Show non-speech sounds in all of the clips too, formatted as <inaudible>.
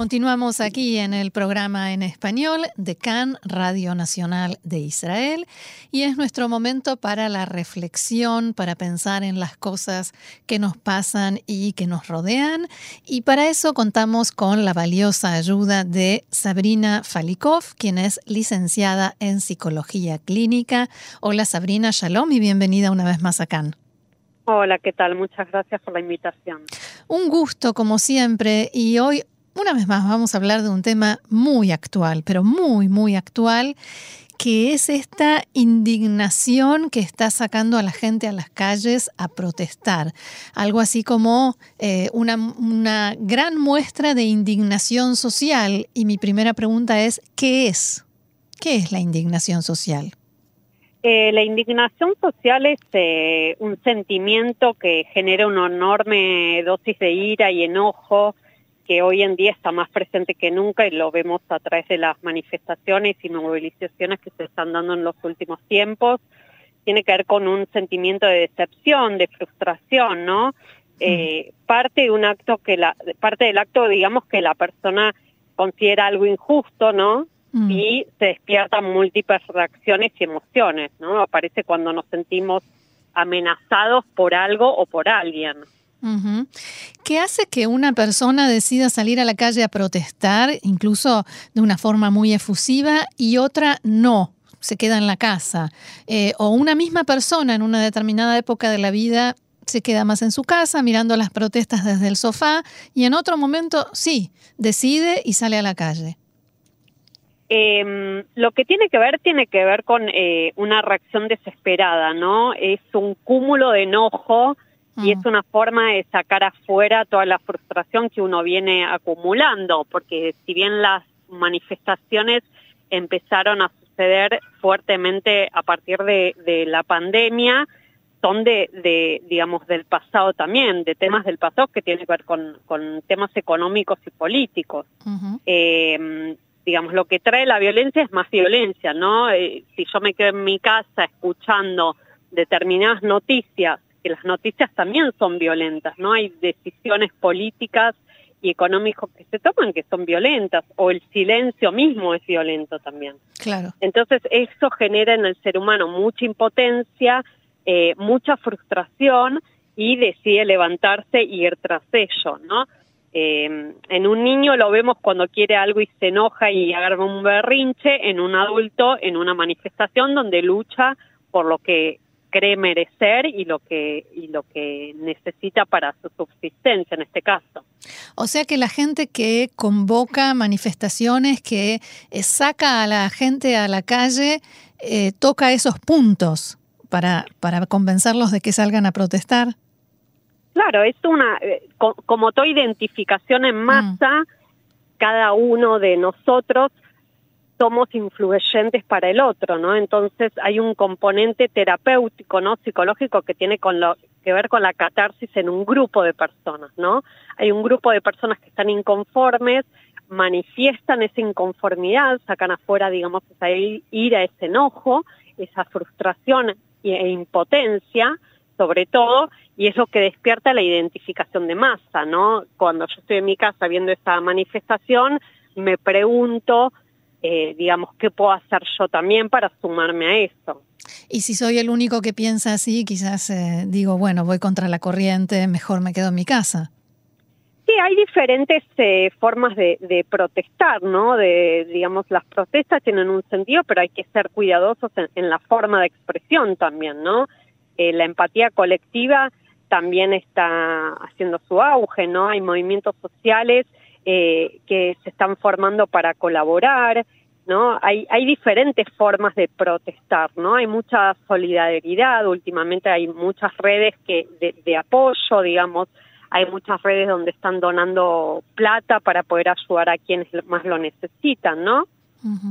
Continuamos aquí en el programa en español de CAN, Radio Nacional de Israel, y es nuestro momento para la reflexión, para pensar en las cosas que nos pasan y que nos rodean, y para eso contamos con la valiosa ayuda de Sabrina Falikov, quien es licenciada en Psicología Clínica. Hola Sabrina, shalom y bienvenida una vez más a CAN. Hola, ¿qué tal? Muchas gracias por la invitación. Un gusto, como siempre, y hoy una vez más vamos a hablar de un tema muy actual, pero muy, muy actual, que es esta indignación que está sacando a la gente a las calles a protestar. Algo así como eh, una, una gran muestra de indignación social. Y mi primera pregunta es, ¿qué es? ¿Qué es la indignación social? Eh, la indignación social es eh, un sentimiento que genera una enorme dosis de ira y enojo que hoy en día está más presente que nunca y lo vemos a través de las manifestaciones y movilizaciones que se están dando en los últimos tiempos, tiene que ver con un sentimiento de decepción, de frustración, ¿no? Eh, parte de un acto que la parte del acto digamos que la persona considera algo injusto, ¿no? Mm. Y se despiertan múltiples reacciones y emociones, ¿no? Aparece cuando nos sentimos amenazados por algo o por alguien. ¿Qué hace que una persona decida salir a la calle a protestar, incluso de una forma muy efusiva, y otra no? se queda en la casa. Eh, o una misma persona en una determinada época de la vida se queda más en su casa mirando las protestas desde el sofá y en otro momento sí, decide y sale a la calle. Em, lo que tiene que ver tiene que ver con eh, una reacción desesperada, ¿no? Es un cúmulo de enojo y es una forma de sacar afuera toda la frustración que uno viene acumulando, porque si bien las manifestaciones empezaron a suceder fuertemente a partir de, la pandemia, son de, digamos, del pasado también, de temas del pasado que tienen que ver con, temas económicos y políticos. Em, digamos, lo que trae la violencia es más violencia, ¿no? Eh, si yo me quedo en mi casa escuchando determinadas noticias que las noticias también son violentas, ¿no? Hay decisiones políticas y económicas que se toman que son violentas, o el silencio mismo es violento también. Claro. Entonces, eso genera en el ser humano mucha impotencia, eh, mucha frustración y decide levantarse y ir tras ello, ¿no? Eh, en un niño lo vemos cuando quiere algo y se enoja y agarra un berrinche, en un adulto, en una manifestación donde lucha por lo que cree merecer y lo que y lo que necesita para su subsistencia en este caso. O sea que la gente que convoca manifestaciones, que eh, saca a la gente a la calle, eh, toca esos puntos para, para convencerlos de que salgan a protestar. Claro, es una, eh, como toda identificación en masa, mm. cada uno de nosotros somos influyentes para el otro, ¿no? Entonces hay un componente terapéutico, ¿no? Psicológico que tiene con lo, que ver con la catarsis en un grupo de personas, ¿no? Hay un grupo de personas que están inconformes, manifiestan esa inconformidad, sacan afuera, digamos, esa ira, ese enojo, esa frustración e impotencia, sobre todo, y es lo que despierta la identificación de masa, ¿no? Cuando yo estoy en mi casa viendo esa manifestación, me pregunto eh, digamos, qué puedo hacer yo también para sumarme a eso. Y si soy el único que piensa así, quizás eh, digo, bueno, voy contra la corriente, mejor me quedo en mi casa. Sí, hay diferentes eh, formas de, protestar, ¿no? De, digamos, las protestas tienen un sentido, pero hay que ser cuidadosos en, la forma de expresión también, ¿no? la empatía colectiva también está haciendo su auge, ¿no? Hay movimientos sociales eh, que se están formando para colaborar, ¿no? Hay, hay diferentes formas de protestar, ¿no? Hay mucha solidaridad, últimamente hay muchas redes que de, apoyo, digamos, hay muchas redes donde están donando plata para poder ayudar a quienes más lo necesitan, ¿no?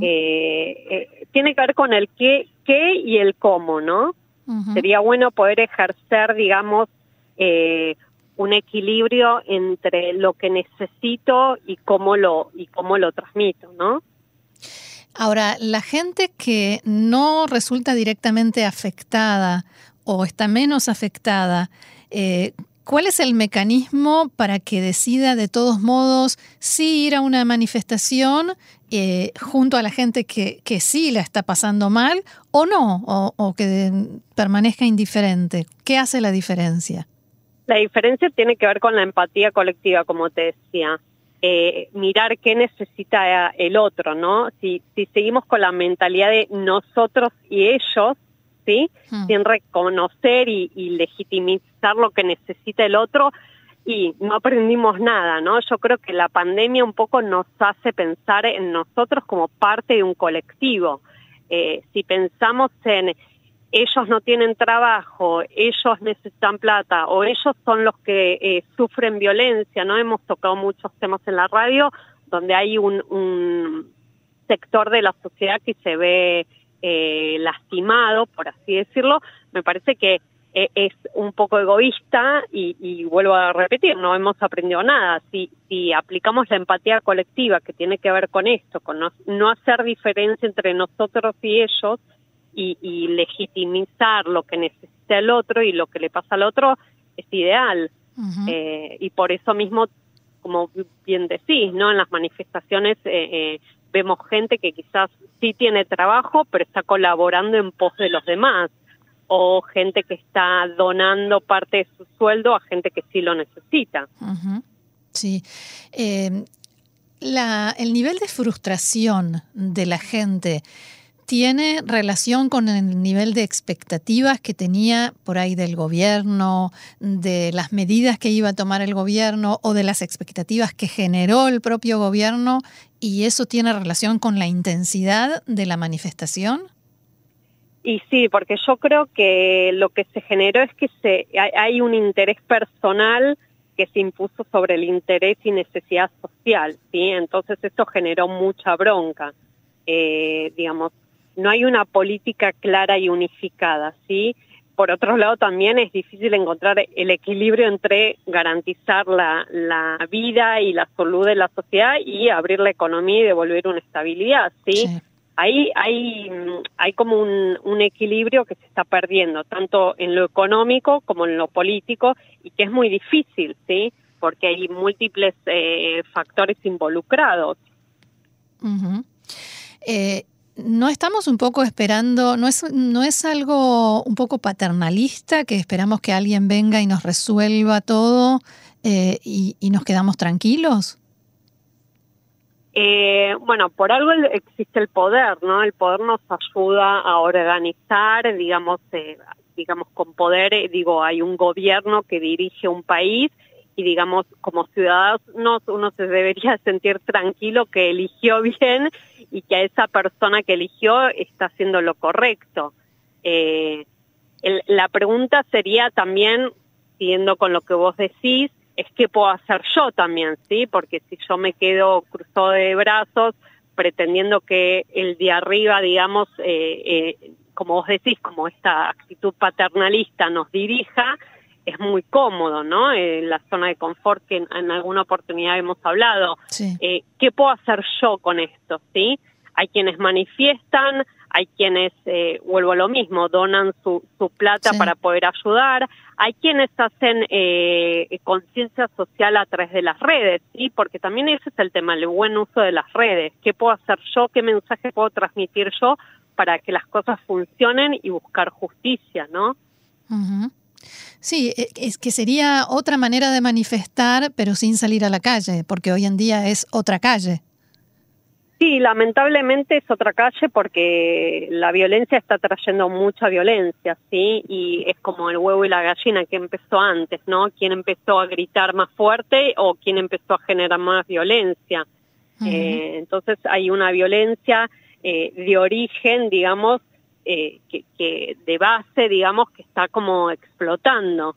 Eh, eh, tiene que ver con el qué, qué y el cómo, ¿no? Sería bueno poder ejercer, digamos, eh, un equilibrio entre lo que necesito y cómo lo y cómo lo transmito, ¿no? Ahora, la gente que no resulta directamente afectada o está menos afectada, eh, ¿cuál es el mecanismo para que decida de todos modos sí ir a una manifestación eh, junto a la gente que, que, sí la está pasando mal o no, o, o que permanezca indiferente? ¿Qué hace la diferencia? La diferencia tiene que ver con la empatía colectiva, como te decía. Eh, mirar qué necesita el otro, ¿no? Si, si seguimos con la mentalidad de nosotros y ellos, ¿sí? Hmm. Sin reconocer y, y, legitimizar lo que necesita el otro y no aprendimos nada, ¿no? Yo creo que la pandemia un poco nos hace pensar en nosotros como parte de un colectivo. Eh, si pensamos en ellos no tienen trabajo, ellos necesitan plata o ellos son los que eh, sufren violencia, ¿no? Hemos tocado muchos temas en la radio donde hay un, un sector de la sociedad que se ve eh, lastimado, por así decirlo. Me parece que eh, es un poco egoísta y, y, vuelvo a repetir, no hemos aprendido nada. Si, si aplicamos la empatía colectiva que tiene que ver con esto, con no, no hacer diferencia entre nosotros y ellos, y, legitimizar lo que necesita el otro y lo que le pasa al otro es ideal. eh, y por eso mismo, como bien decís, ¿no? En las manifestaciones eh, eh, vemos gente que quizás sí tiene trabajo, pero está colaborando en pos de los demás. O gente que está donando parte de su sueldo a gente que sí lo necesita. Sí. La, el nivel de frustración de la gente tiene relación con el nivel de expectativas que tenía por ahí del gobierno, de las medidas que iba a tomar el gobierno o de las expectativas que generó el propio gobierno y eso tiene relación con la intensidad de la manifestación? Y sí, porque yo creo que lo que se generó es que se, hay un interés personal que se impuso sobre el interés y necesidad social, ¿sí? Entonces esto generó mucha bronca. Eh, digamos, no hay una política clara y unificada, ¿sí? Por otro lado, también es difícil encontrar el equilibrio entre garantizar la, la vida y la salud de la sociedad y abrir la economía y devolver una estabilidad, ¿sí? Ahí hay, hay como un, un, equilibrio que se está perdiendo, tanto en lo económico como en lo político, y que es muy difícil, ¿sí? Porque hay múltiples eh, factores involucrados. eh, ¿No estamos un poco esperando, no es, no es algo un poco paternalista que esperamos que alguien venga y nos resuelva todo eh, y, y, nos quedamos tranquilos? Eh, bueno, por algo existe el poder, ¿no? El poder nos ayuda a organizar, digamos, eh, digamos con poder, eh, digo, hay un gobierno que dirige un país y digamos como ciudadanos uno se debería <laughs> sentir tranquilo que eligió bien y que a esa persona que eligió está haciendo lo correcto. Eh, la pregunta sería también, siguiendo con lo que vos decís, es qué puedo hacer yo también, ¿sí? Porque si yo me quedo cruzado de brazos pretendiendo que el de arriba, digamos, eh, eh, como vos decís, como esta actitud paternalista nos dirija, es muy cómodo, ¿no? En la zona de confort que en, en alguna oportunidad hemos hablado. Sí. Eh, ¿Qué puedo hacer yo con esto, sí? Hay quienes manifiestan, hay quienes, eh, vuelvo a lo mismo, donan su, su plata sí. para poder ayudar, hay quienes hacen eh, conciencia social a través de las redes, ¿sí? Porque también ese es el tema, el buen uso de las redes. ¿Qué puedo hacer yo? ¿Qué mensaje puedo transmitir yo para que las cosas funcionen y buscar justicia, ¿no? Uh -huh. Sí, es que sería otra manera de manifestar, pero sin salir a la calle, porque hoy en día es otra calle. Sí, lamentablemente es otra calle porque la violencia está trayendo mucha violencia, ¿sí? Y es como el huevo y la gallina que empezó antes, ¿no? ¿Quién empezó a gritar más fuerte o quién empezó a generar más violencia? Uh -huh. eh, entonces hay una violencia eh, de origen, digamos, eh, que, que, de base, digamos, que está como explotando.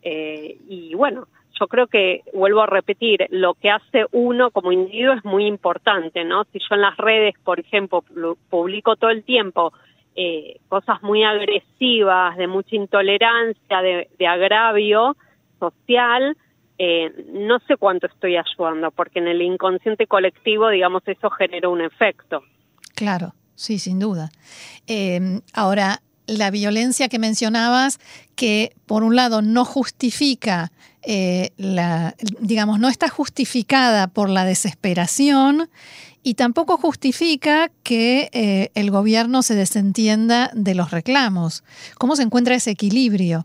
Eh, y bueno, yo creo que, vuelvo a repetir, lo que hace uno como individuo es muy importante, ¿no? Si yo en las redes, por ejemplo, publico todo el tiempo eh, cosas muy agresivas, de mucha intolerancia, de, agravio social, eh, no sé cuánto estoy ayudando, porque en el inconsciente colectivo, digamos, eso generó un efecto. Claro, sí, sin duda. Em, ahora, la violencia que mencionabas, que por un lado no justifica, eh, la, digamos, no está justificada por la desesperación y tampoco justifica que eh, el gobierno se desentienda de los reclamos. ¿Cómo se encuentra ese equilibrio?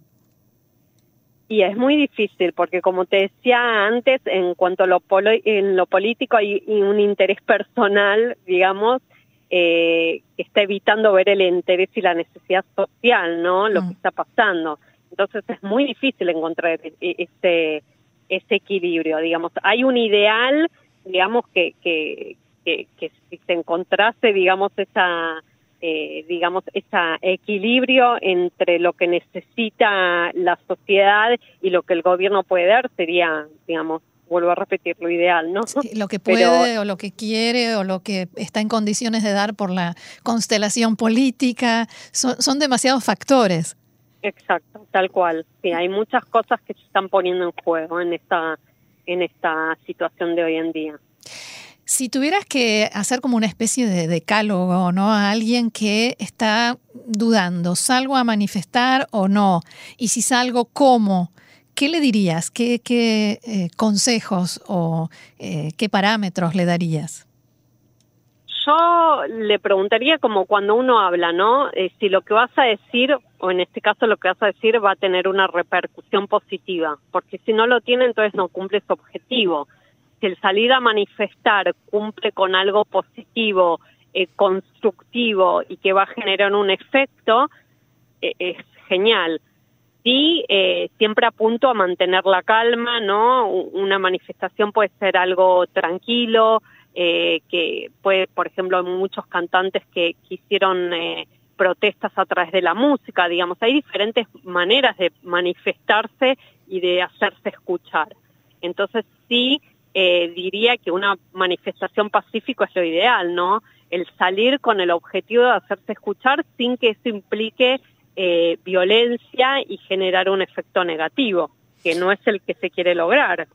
Y es muy difícil porque, como te decía antes, en cuanto a lo, en lo político hay un interés personal, digamos, eh, está evitando ver el interés y la necesidad social, ¿no? Lo que mm. está pasando. Entonces es muy difícil encontrar e-, e-, ese, ese equilibrio, digamos. Hay un ideal, digamos, que, que, que, que si se encontrase, digamos, esa eh, digamos, ese equilibrio entre lo que necesita la sociedad y lo que el gobierno puede dar sería, digamos, vuelvo a repetir, lo ideal, ¿no? lo que puede o lo que quiere o lo que está en condiciones de dar por la constelación política, son, son demasiados factores. Exacto, tal cual. Sí, hay muchas cosas que se están poniendo en juego en esta, en esta situación de hoy en día. Si tuvieras que hacer como una especie de decálogo, ¿no? A alguien que está dudando, ¿salgo a manifestar o no? Y si salgo, ¿cómo? ¿Qué le dirías? ¿Qué, eh, consejos o eh, qué parámetros le darías? Yo le preguntaría como cuando uno habla, ¿no? Eh, si lo que vas a decir, o en este caso lo que vas a decir, va a tener una repercusión positiva, porque si no lo tiene, entonces no cumple su objetivo si el salir a manifestar cumple con algo positivo, eh, constructivo y que va a generar un efecto, es genial. Sí, eh, siempre apunto a mantener la calma, ¿no? Una manifestación puede ser algo tranquilo, que puede, por ejemplo, muchos cantantes que, que hicieron protestas a través de la música, digamos, hay diferentes maneras de manifestarse y de hacerse escuchar. Entonces, sí, eh, diría que una manifestación pacífica es lo ideal, ¿no? El salir con el objetivo de hacerse escuchar sin que eso implique eh, violencia y generar un efecto negativo que no es el que se quiere lograr.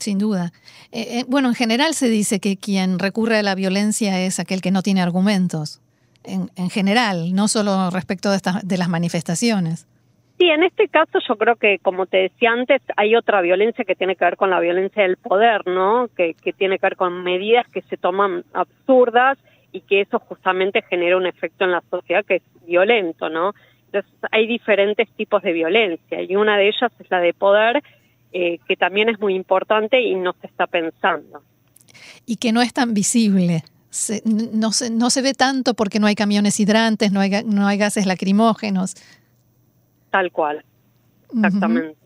sin duda. Eh, bueno, en general se dice que quien recurre a la violencia es aquel que no tiene argumentos, en, en general, no solo respecto de, de las manifestaciones. Sí, en este caso yo creo que, como te decía antes, hay otra violencia que tiene que ver con la violencia del poder, ¿no? Que, que tiene que ver con medidas que se toman absurdas y que eso justamente genera un efecto en la sociedad que es violento, ¿no? Entonces hay diferentes tipos de violencia y una de ellas es la de poder, eh, que también es muy importante y no se está pensando. Y que no es tan visible. no, se, no se ve tanto porque no hay camiones hidrantes, no hay, no hay gases lacrimógenos. Tal cual, exactamente.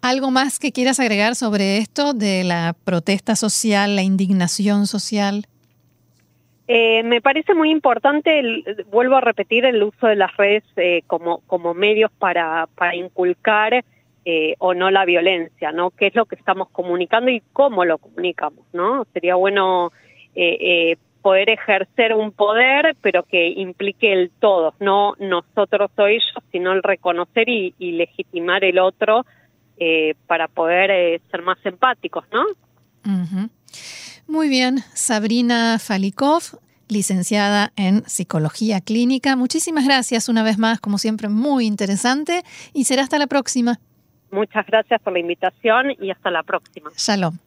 ¿Algo más que quieras agregar sobre esto de la protesta social, la indignación social? Eh, me parece muy importante, vuelvo a repetir, el uso de las redes eh, como, medios para, para inculcar eh, o no la violencia, ¿no? ¿Qué es lo que estamos comunicando y cómo lo comunicamos, ¿no? Sería bueno poder ejercer un poder, pero que implique el todo, no nosotros o ellos, sino el reconocer y, legitimar el otro eh, para poder eh, ser más empáticos, ¿no? Muy bien, Sabrina Falikov, licenciada en Psicología Clínica. Muchísimas gracias una vez más, como siempre, muy interesante y será hasta la próxima. Muchas gracias por la invitación y hasta la próxima. Shalom.